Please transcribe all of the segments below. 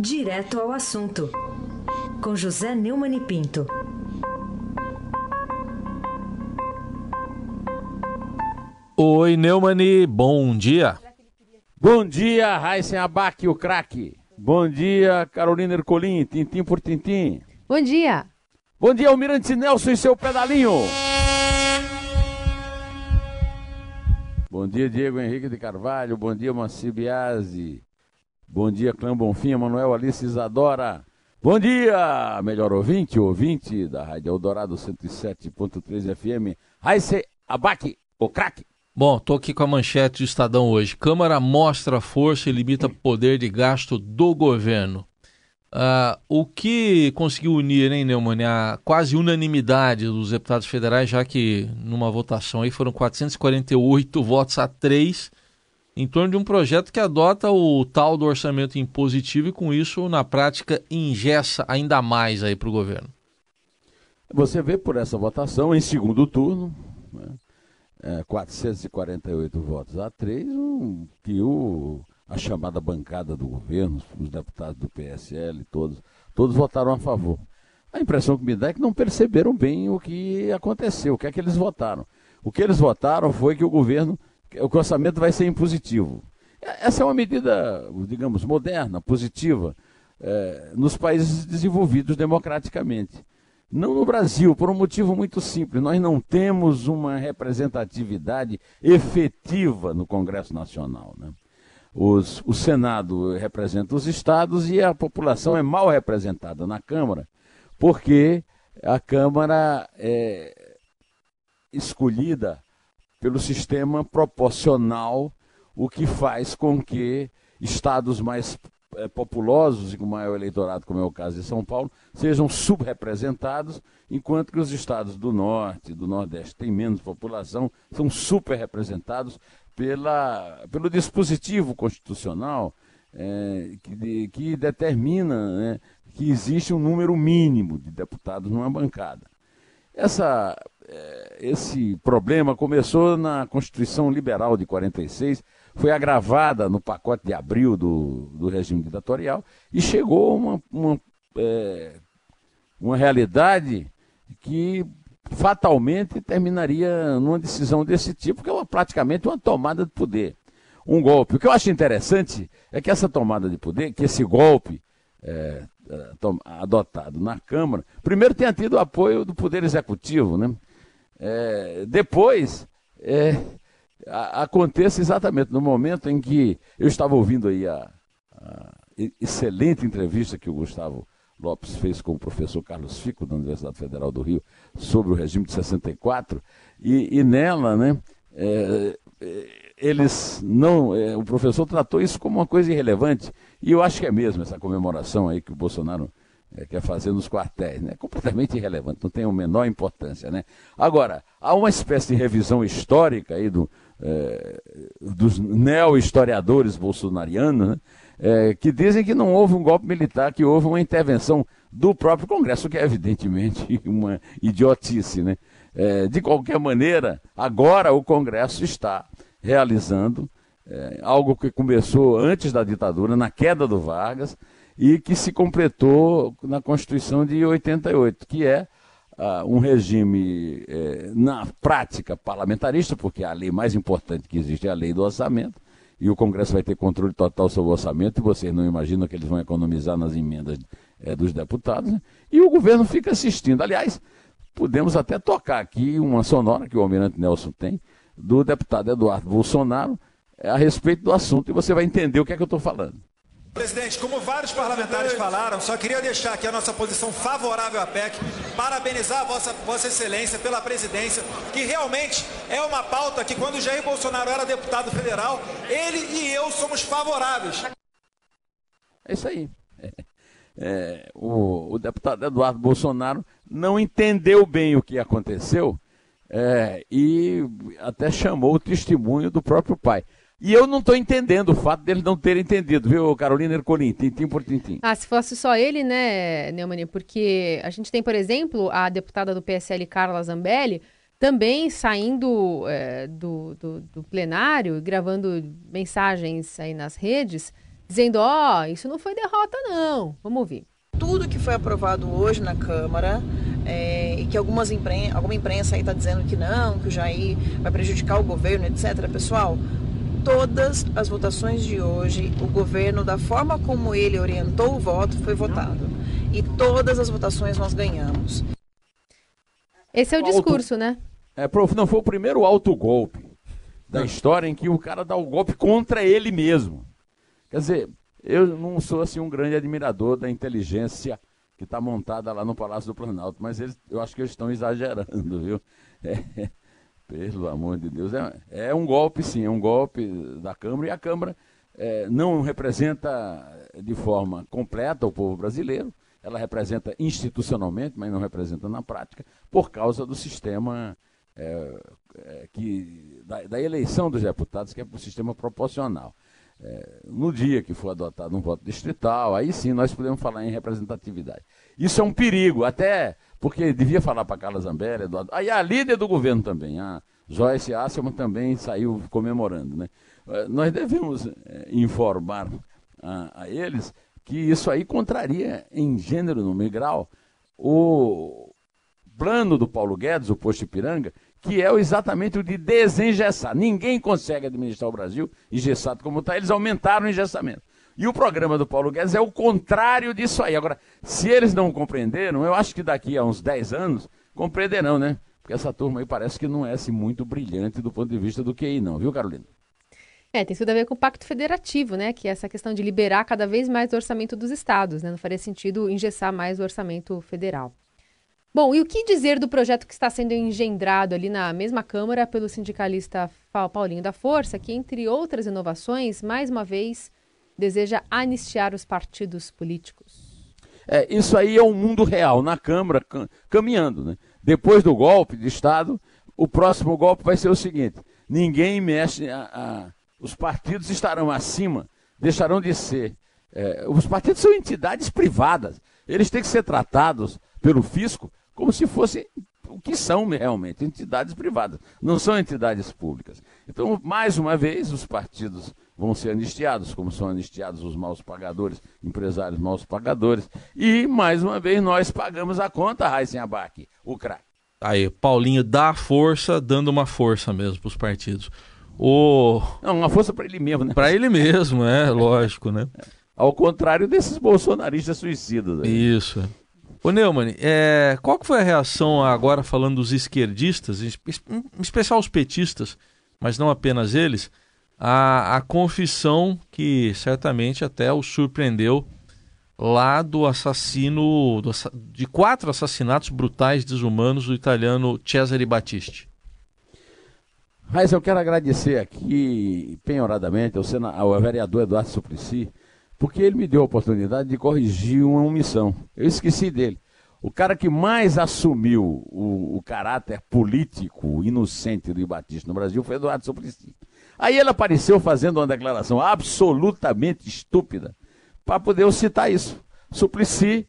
Direto ao assunto, com José Neumann e Pinto. Oi, Neumani, bom dia. Bom dia, Raíssen Abac, o craque. Bom dia, Carolina Ercolim, tintim por tintim. Bom dia. Bom dia, Almirante Nelson e seu pedalinho. Bom dia, Diego Henrique de Carvalho. Bom dia, Maci Biasi. Bom dia, Clã Bonfim, Manuel Alice Isadora. Bom dia, melhor ouvinte, ouvinte da Rádio Eldorado 107.3 FM. Raíssen Abac, o craque. Bom, tô aqui com a manchete do Estadão hoje. Câmara mostra força e limita poder de gasto do governo. Uh, o que conseguiu unir, hein, Neumann, a quase unanimidade dos deputados federais, já que numa votação aí foram 448 votos a 3 em torno de um projeto que adota o tal do orçamento impositivo e com isso, na prática, ingessa ainda mais aí para o governo. Você vê por essa votação em segundo turno, né? é, 448 votos a 3, um, que o, a chamada bancada do governo, os deputados do PSL, todos, todos votaram a favor. A impressão que me dá é que não perceberam bem o que aconteceu, o que é que eles votaram. O que eles votaram foi que o governo, o orçamento vai ser impositivo. Essa é uma medida, digamos, moderna, positiva, é, nos países desenvolvidos democraticamente. Não no Brasil, por um motivo muito simples. Nós não temos uma representatividade efetiva no Congresso Nacional. Né? Os, o Senado representa os estados e a população é mal representada na Câmara, porque a Câmara é escolhida pelo sistema proporcional, o que faz com que estados mais é, populosos e com maior eleitorado, como é o caso de São Paulo, sejam subrepresentados, enquanto que os estados do norte e do nordeste têm menos população, são superrepresentados pela, pelo dispositivo constitucional é, que, que, determina né, que existe um número mínimo de deputados numa bancada. Essa, esse problema começou na Constituição Liberal de 46, foi agravada no pacote de abril do, do regime ditatorial e chegou uma, uma, é, uma realidade que fatalmente terminaria numa decisão desse tipo, que é uma, praticamente uma tomada de poder. Um golpe. O que eu acho interessante é que essa tomada de poder, que esse golpe é, é adotado na Câmara, primeiro tenha tido o apoio do Poder Executivo, né? É, depois, é, aconteça exatamente no momento em que eu estava ouvindo aí a, a, excelente entrevista que o Gustavo Lopes fez com o professor Carlos Fico, da Universidade Federal do Rio, sobre o regime de 64, e, e nela, né, é, é, eles não. É, o professor tratou isso como uma coisa irrelevante, e eu acho que é mesmo essa comemoração aí que o Bolsonaro é, quer fazer nos quartéis, né? Completamente irrelevante, não tem a menor importância, né? Agora, há uma espécie de revisão histórica aí do, é, dos neo-historiadores bolsonarianos, né, é, que dizem que não houve um golpe militar, que houve uma intervenção do próprio Congresso, que é evidentemente uma idiotice. Né? É, de qualquer maneira, agora o Congresso está realizando é, algo que começou antes da ditadura, na queda do Vargas, e que se completou na Constituição de 88, que é uh, um regime, eh, na prática, parlamentarista, porque a lei mais importante que existe é a lei do orçamento, e o Congresso vai ter controle total sobre o orçamento, e vocês não imaginam que eles vão economizar nas emendas eh, dos deputados, né? e o governo fica assistindo. Aliás, podemos até tocar aqui uma sonora que o Almirante Nelson tem, do deputado Eduardo Bolsonaro, a respeito do assunto, e você vai entender o que é que eu estou falando. Presidente, como vários parlamentares falaram, só queria deixar aqui a nossa posição favorável à PEC, parabenizar a vossa, vossa Excelência pela presidência, que realmente é uma pauta que quando Jair Bolsonaro era deputado federal, ele e eu somos favoráveis. É isso aí. É, é, o, o, deputado Eduardo Bolsonaro não entendeu bem o que aconteceu é, e até chamou o testemunho do próprio pai. E eu não estou entendendo o fato dele não ter entendido, viu, Carolina Ercolim, tintim por tintim. Ah, se fosse só ele, né, Neumann, porque a gente tem, por exemplo, a deputada do PSL, Carla Zambelli, também saindo é, do, do, do, plenário, gravando mensagens aí nas redes, dizendo: ó, oh, isso não foi derrota, não. Vamos ouvir. Tudo que foi aprovado hoje na Câmara é, e que algumas impren alguma imprensa aí está dizendo que não, que o Jair vai prejudicar o governo, etc. Pessoal, todas as votações de hoje, o governo, da forma como ele orientou o voto, foi votado. E todas as votações nós ganhamos. Esse é o discurso, né? É, prof, não foi o primeiro autogolpe da história em que o cara dá o golpe contra ele mesmo. Quer dizer, eu não sou assim um grande admirador da inteligência que está montada lá no Palácio do Planalto, mas eles, eu acho que eles estão exagerando, viu? É, pelo amor de Deus, é, é, um golpe sim, é um golpe da Câmara e a Câmara é, não representa de forma completa o povo brasileiro, ela representa institucionalmente, mas não representa na prática, por causa do sistema é, é, que, da, da, eleição dos deputados, que é o sistema proporcional. É, no dia que for adotado um voto distrital, aí sim nós podemos falar em representatividade. Isso é um perigo, até porque devia falar para Carla Zambelli, Eduardo. Aí a líder do governo também, a Joyce Asselman também saiu comemorando. Né? É, nós devemos é, informar a, a eles que isso aí contraria em gênero, no grau, o plano do Paulo Guedes, o posto Ipiranga, que é exatamente o de desengessar. Ninguém consegue administrar o Brasil engessado como está, eles aumentaram o engessamento. E o programa do Paulo Guedes é o contrário disso aí. Agora, se eles não compreenderam, eu acho que daqui a uns 10 anos compreenderão, né? Porque essa turma aí parece que não é assim, muito brilhante do ponto de vista do QI, não, viu, Carolina? É, tem tudo a ver com o pacto federativo, né? Que é essa questão de liberar cada vez mais o orçamento dos estados, né? Não faria sentido engessar mais o orçamento federal. Bom, e o que dizer do projeto que está sendo engendrado ali na mesma Câmara pelo sindicalista Paulinho da Força, que, entre outras inovações, mais uma vez deseja anistiar os partidos políticos? É, isso aí é um mundo real, na Câmara, caminhando. Né? Depois do golpe de Estado, o próximo golpe vai ser o seguinte: ninguém mexe a, a os partidos estarão acima, deixarão de ser. É, os partidos são entidades privadas. Eles têm que ser tratados pelo fisco como se fossem o que são realmente, entidades privadas, não são entidades públicas. Então, mais uma vez, os partidos vão ser anistiados, como são anistiados os maus pagadores, empresários maus pagadores. E, mais uma vez, nós pagamos a conta, Raíssen Abac, o craque. Aí, Paulinho dá força, dando uma força mesmo para os partidos. O... Não, uma força para ele mesmo, né? Para ele mesmo, é, lógico, né? Ao contrário desses bolsonaristas suicidas. Aí. Isso. Ô Neumann, é, qual que foi a reação agora falando dos esquerdistas, em especial os petistas, mas não apenas eles, a, a confissão que certamente até o surpreendeu lá do assassino, do, de quatro assassinatos brutais desumanos do italiano Cesare Battisti? Mas eu quero agradecer aqui, penhoradamente, ao, ao vereador Eduardo Suplicy, porque ele me deu a oportunidade de corrigir uma omissão. Eu esqueci dele. O cara que mais assumiu o, o caráter político inocente do Batista no Brasil foi Eduardo Suplicy. Aí ele apareceu fazendo uma declaração absolutamente estúpida para poder citar isso. Suplicy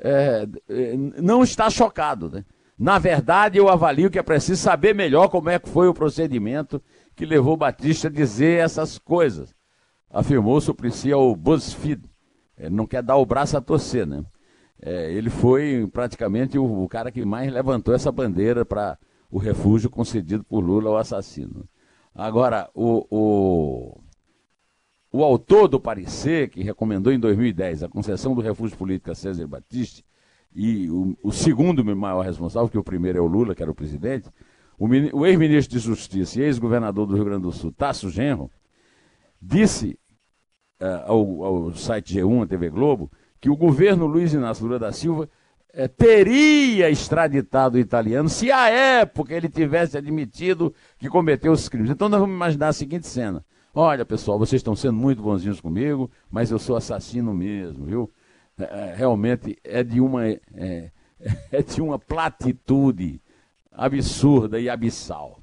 é, é, não está chocado, né? Na verdade, eu avalio que é preciso saber melhor como é que foi o procedimento que levou Batista a dizer essas coisas. Afirmou Suplicy ao BuzzFeed. Ele não quer dar o braço a torcer, né? É, ele foi praticamente o, o, cara que mais levantou essa bandeira para o refúgio concedido por Lula ao assassino. Agora, o, o, o autor do parecer, que recomendou em 2010 a concessão do refúgio político a César Batista, e o, o segundo maior responsável, que o primeiro é o Lula, que era o presidente, o, o ex-ministro de Justiça e ex-governador do Rio Grande do Sul, Tasso Genro, disse uh, ao, ao, site G1, a TV Globo, que o governo Luiz Inácio Lula da Silva uh, teria extraditado o italiano se à época ele tivesse admitido que cometeu os crimes. Então nós vamos imaginar a seguinte cena. Olha, pessoal, vocês estão sendo muito bonzinhos comigo, mas eu sou assassino mesmo, viu? É, realmente é de uma é, é de uma platitude absurda e abissal.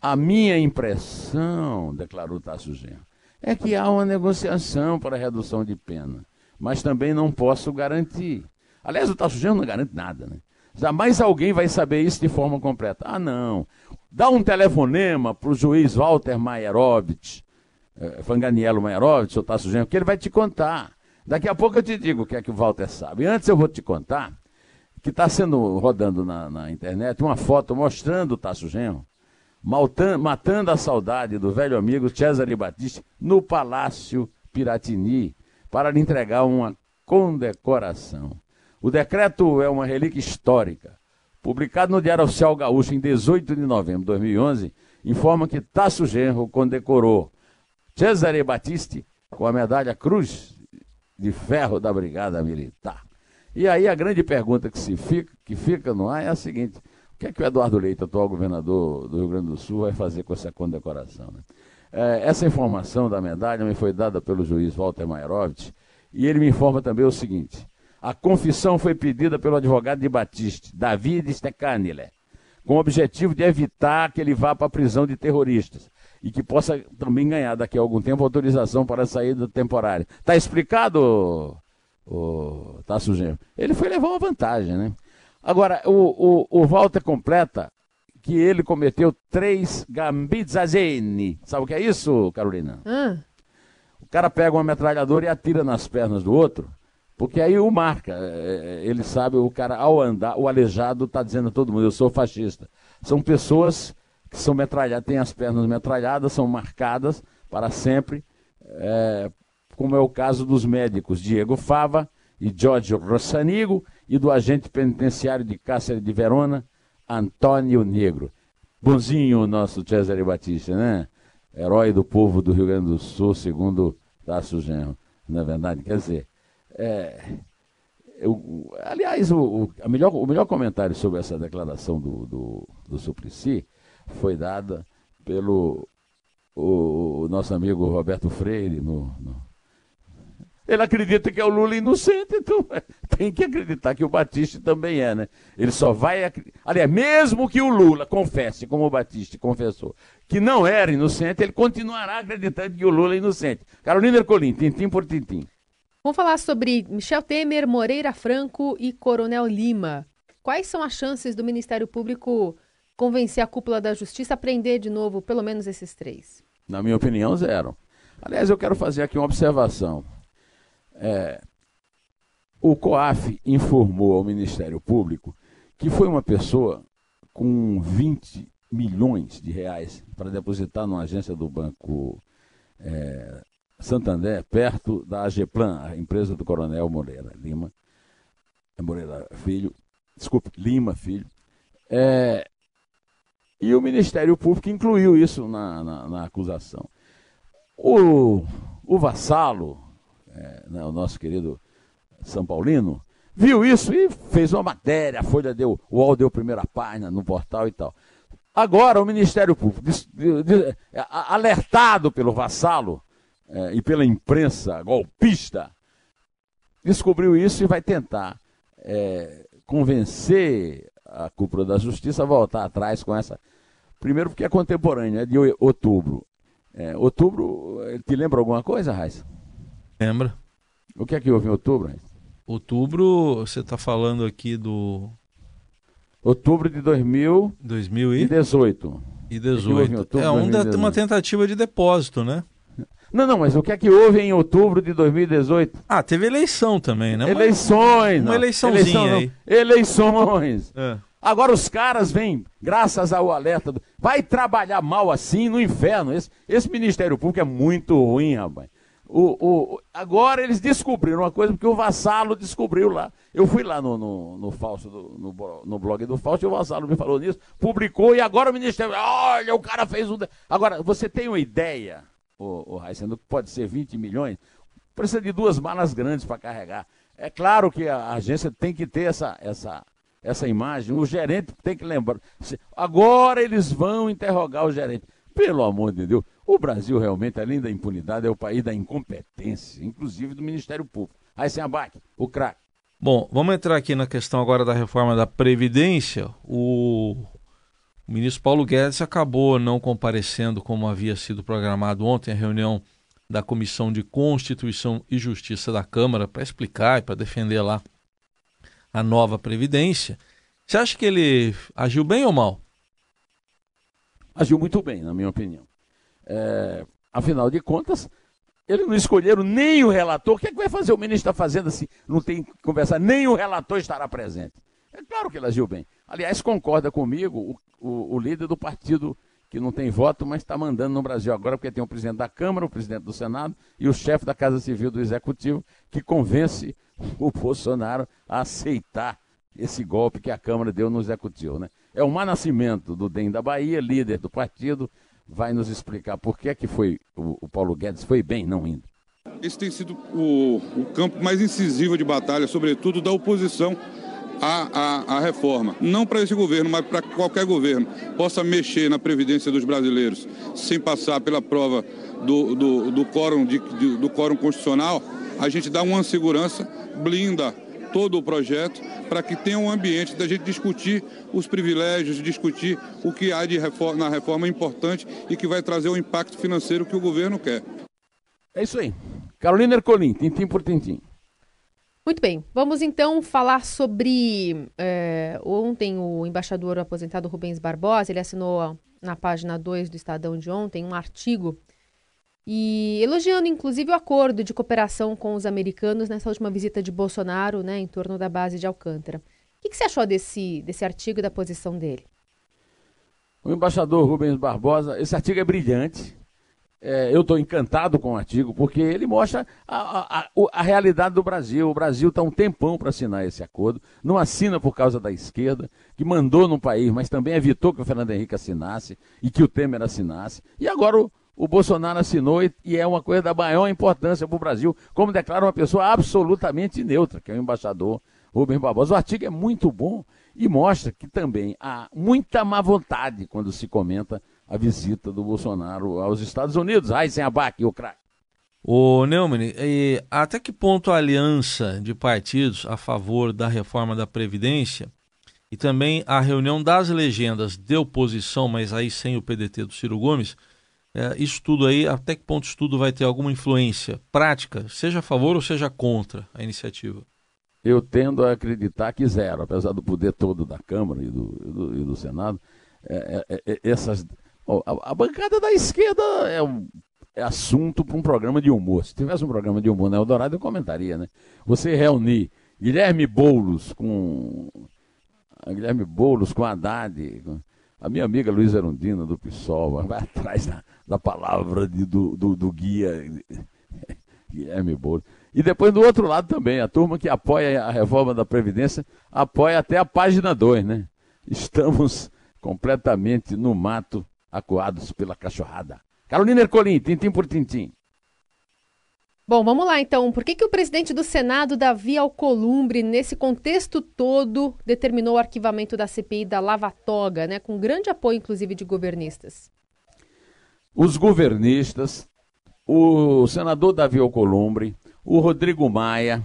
A minha impressão, declarou Tasso Genro, é que há uma negociação para redução de pena, mas também não posso garantir. Aliás, o Tasso Genro não garante nada, né? Jamais alguém vai saber isso de forma completa. Ah, não. Dá um telefonema para o juiz Walter Maierovitch, é, Fanganiello Mairovich, o Tasso Genro, que ele vai te contar. Daqui a pouco eu te digo o que é que o Walter sabe. Antes eu vou te contar que está sendo rodando na, na, internet uma foto mostrando o Tasso Genro matando a saudade do velho amigo Cesare Battisti no Palácio Piratini para lhe entregar uma condecoração. O decreto é uma relíquia histórica. Publicado no Diário Oficial Gaúcho em 18 de novembro de 2011, informa que Tasso Genro condecorou Cesare Battisti com a medalha Cruz de Ferro da Brigada Militar. E aí a grande pergunta que, se fica, que fica no ar é a seguinte: o que é que o Eduardo Leite, atual governador do Rio Grande do Sul, vai fazer com essa condecoração? Né? É, essa informação da medalha me foi dada pelo juiz Walter Mairovich e ele me informa também o seguinte: a confissão foi pedida pelo advogado de Batiste, David Stecanile, com o objetivo de evitar que ele vá para a prisão de terroristas e que possa também ganhar daqui a algum tempo autorização para a saída temporária. Está explicado, o Tasso Genro? Ele foi levar uma vantagem, né? Agora, o, o, o Walter completa que ele cometeu três gambizazene. Sabe o que é isso, Carolina? Hum. O cara pega uma metralhadora e atira nas pernas do outro, porque aí o marca. É, é, ele sabe, o cara, ao andar, o aleijado está dizendo a todo mundo, eu sou fascista. São pessoas que são metralhadas, têm as pernas metralhadas, são marcadas para sempre, é, como é o caso dos médicos Diego Fava e Giorgio Rossanigo e do agente penitenciário de Cáceres de Verona, Antônio Negro. Bonzinho o nosso Cesare Batista, né? Herói do povo do Rio Grande do Sul, segundo Tasso Genro. Não é verdade? Quer dizer, é, eu, aliás, o, o, melhor, o melhor comentário sobre essa declaração do, do, do Suplicy foi dada pelo o, o, nosso amigo Roberto Freire no, no ele acredita que é o Lula inocente, então tem que acreditar que o Batista também é, né? Ele só vai. Aliás, mesmo que o Lula confesse, como o Batista confessou, que não era inocente, ele continuará acreditando que o Lula é inocente. Carolina Ercolim, tintim por tintim. Vamos falar sobre Michel Temer, Moreira Franco e Coronel Lima. Quais são as chances do Ministério Público convencer a cúpula da Justiça a prender de novo pelo menos esses três? Na minha opinião, zero. Aliás, eu quero fazer aqui uma observação. É, o COAF informou ao Ministério Público que foi uma pessoa com 20 milhões de reais para depositar numa agência do Banco é, Santander, perto da AGEPLAN, a empresa do Coronel Moreira Lima, é Moreira Filho, desculpe, Lima Filho. É, e o Ministério Público incluiu isso na, na, na acusação. O, o vassalo, né, o nosso querido São Paulino, viu isso e fez uma matéria, a Folha deu, o UOL deu primeira página no portal e tal. Agora o Ministério Público, é, alertado pelo vassalo é, e pela imprensa golpista, descobriu isso e vai tentar é, convencer a cúpula da justiça a voltar atrás com essa. Primeiro porque é contemporâneo, é de outubro. É, outubro, te lembra alguma coisa, Raíssa? Lembra. O que é que houve em outubro? Outubro, você está falando aqui do. Outubro de 2000... 2018. E 18. Outubro, é um uma tentativa de depósito, né? Não, não, mas o que é que houve em outubro de 2018? Ah, teve eleição também, né? Eleições, Uma, uma eleiçãozinha Eleição, aí. Eleições. É. Agora os caras vêm, graças ao alerta, do... vai trabalhar mal assim no inferno. Esse, esse Ministério Público é muito ruim, rapaz. O, o, agora eles descobriram uma coisa, porque o Vassalo descobriu lá. Eu fui lá no, no, no, Fausto, no, no blog do Fausto, e o Vassalo me falou nisso, publicou, e agora o Ministério. Olha, o cara fez um. Agora, você tem uma ideia, o, o Raicendo, que pode ser 20 milhões? Precisa de duas malas grandes para carregar. É claro que a agência tem que ter essa, essa, essa imagem, o gerente tem que lembrar. Agora eles vão interrogar o gerente. Pelo amor de Deus. O Brasil realmente, além da impunidade, é o país da incompetência, inclusive do Ministério Público. Aí sem abaque, o craque. Bom, vamos entrar aqui na questão agora da reforma da Previdência. O, o ministro Paulo Guedes acabou não comparecendo como havia sido programado ontem a reunião da Comissão de Constituição e Justiça da Câmara para explicar e para defender lá a nova Previdência. Você acha que ele agiu bem ou mal? Agiu muito bem, na minha opinião. É, afinal de contas, eles não escolheram nem o relator. O que, é que vai fazer o ministro da Fazenda se não tem que conversar? Nem o relator estará presente. É claro que ele agiu bem. Aliás, concorda comigo o, o, o líder do partido que não tem voto, mas está mandando no Brasil agora, porque tem o presidente da Câmara, o presidente do Senado e o chefe da Casa Civil do Executivo, que convence o Bolsonaro a aceitar esse golpe que a Câmara deu no Executivo. Né? É o Mar Nascimento, do DEM da Bahia, líder do partido, vai nos explicar por que, é que foi o, o Paulo Guedes foi bem não indo. Esse tem sido o, o campo mais incisivo de batalha, sobretudo da oposição à, à, à reforma. Não para esse governo, mas para qualquer governo possa mexer na previdência dos brasileiros sem passar pela prova do, do, do, quórum, de, do quórum constitucional, a gente dá uma segurança, blinda todo o projeto para que tenha um ambiente da gente discutir os privilégios, discutir o que há de reforma, na reforma importante e que vai trazer o impacto financeiro que o governo quer. É isso aí. Carolina Ercolim, tintim por tintim. Muito bem, vamos então falar sobre. É, ontem, o embaixador aposentado Rubens Barbosa ele assinou na página 2 do Estadão de ontem um artigo e elogiando inclusive o acordo de cooperação com os americanos nessa última visita de Bolsonaro né, em torno da base de Alcântara. O que, que você achou desse, desse artigo e da posição dele? O embaixador Rubens Barbosa, esse artigo é brilhante. É, eu estou encantado com o artigo, porque ele mostra a, a, a realidade do Brasil. O Brasil está um tempão para assinar esse acordo. Não assina por causa da esquerda, que mandou no país, mas também evitou que o Fernando Henrique assinasse e que o Temer assinasse. E agora o, o Bolsonaro assinou e, é uma coisa da maior importância para o Brasil, como declara uma pessoa absolutamente neutra, que é o embaixador Rubens Barbosa. O artigo é muito bom e mostra que também há muita má vontade quando se comenta a visita do Bolsonaro aos Estados Unidos. Ai, sem abaque, o craque. Ô Neumann, até que ponto a aliança de partidos a favor da reforma da Previdência e também a reunião das legendas de oposição, mas aí sem o PDT do Ciro Gomes, é, isso tudo aí, até que ponto isso tudo vai ter alguma influência prática, seja a favor ou seja contra a iniciativa? Eu tendo a acreditar que zero, apesar do poder todo da Câmara e do, e do, e do Senado, é, é, é essas, a, a, bancada da esquerda é, um, é assunto para um programa de humor. Se tivesse um programa de humor na Eldorado, eu comentaria, né? Você reunir Guilherme Boulos com. Guilherme Boulos com Haddad, com, a minha amiga Luiz Erundina, do PSOL, vai atrás da, da palavra de, do, do, do guia Guilherme Boulos. E depois do outro lado também, a turma que apoia a reforma da Previdência apoia até a página 2, né? Estamos completamente no mato, acuados pela cachorrada. Carolina Ercolim, tintim por tintim. Bom, vamos lá então. Por que, que o presidente do Senado, Davi Alcolumbre, nesse contexto todo, determinou o arquivamento da CPI da Lava Toga, né, com grande apoio, inclusive, de governistas? Os governistas, o senador Davi Alcolumbre, o Rodrigo Maia,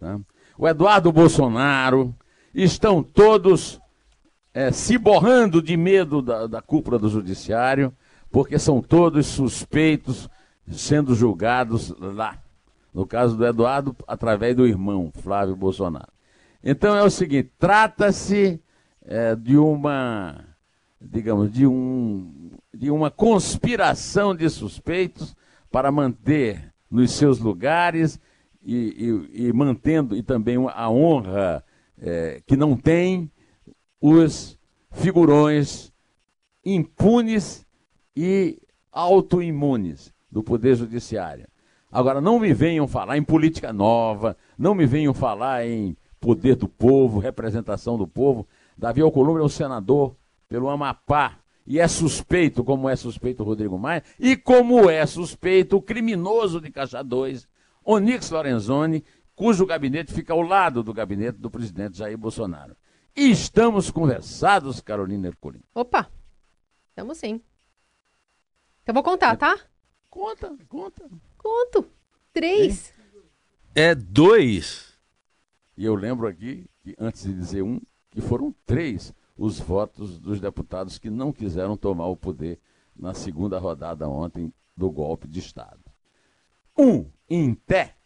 tá? o Eduardo Bolsonaro, estão todos é, se borrando de medo da, da cúpula do judiciário, porque são todos suspeitos sendo julgados lá. No caso do Eduardo, através do irmão Flávio Bolsonaro. Então é o seguinte: trata-se é, de uma, digamos, de, um, de uma conspiração de suspeitos para manter nos seus lugares e, e, e mantendo e também a honra é, que não tem os figurões impunes e autoimunes do Poder Judiciário. Agora, não me venham falar em política nova, não me venham falar em poder do povo, representação do povo. Davi Alcolumbre é um senador pelo Amapá e é suspeito, como é suspeito o Rodrigo Maia, e como é suspeito o criminoso de Caixa 2, Onix Lorenzoni, cujo gabinete fica ao lado do gabinete do presidente Jair Bolsonaro. E estamos conversados, Carolina Ercolim. Opa, estamos sim. Então vou contar, tá? Conta, conta. Conto. Três. É dois. E eu lembro aqui, que, antes de dizer um, que foram três os votos dos deputados que não quiseram tomar o poder na segunda rodada ontem do golpe de Estado. Um, em pé,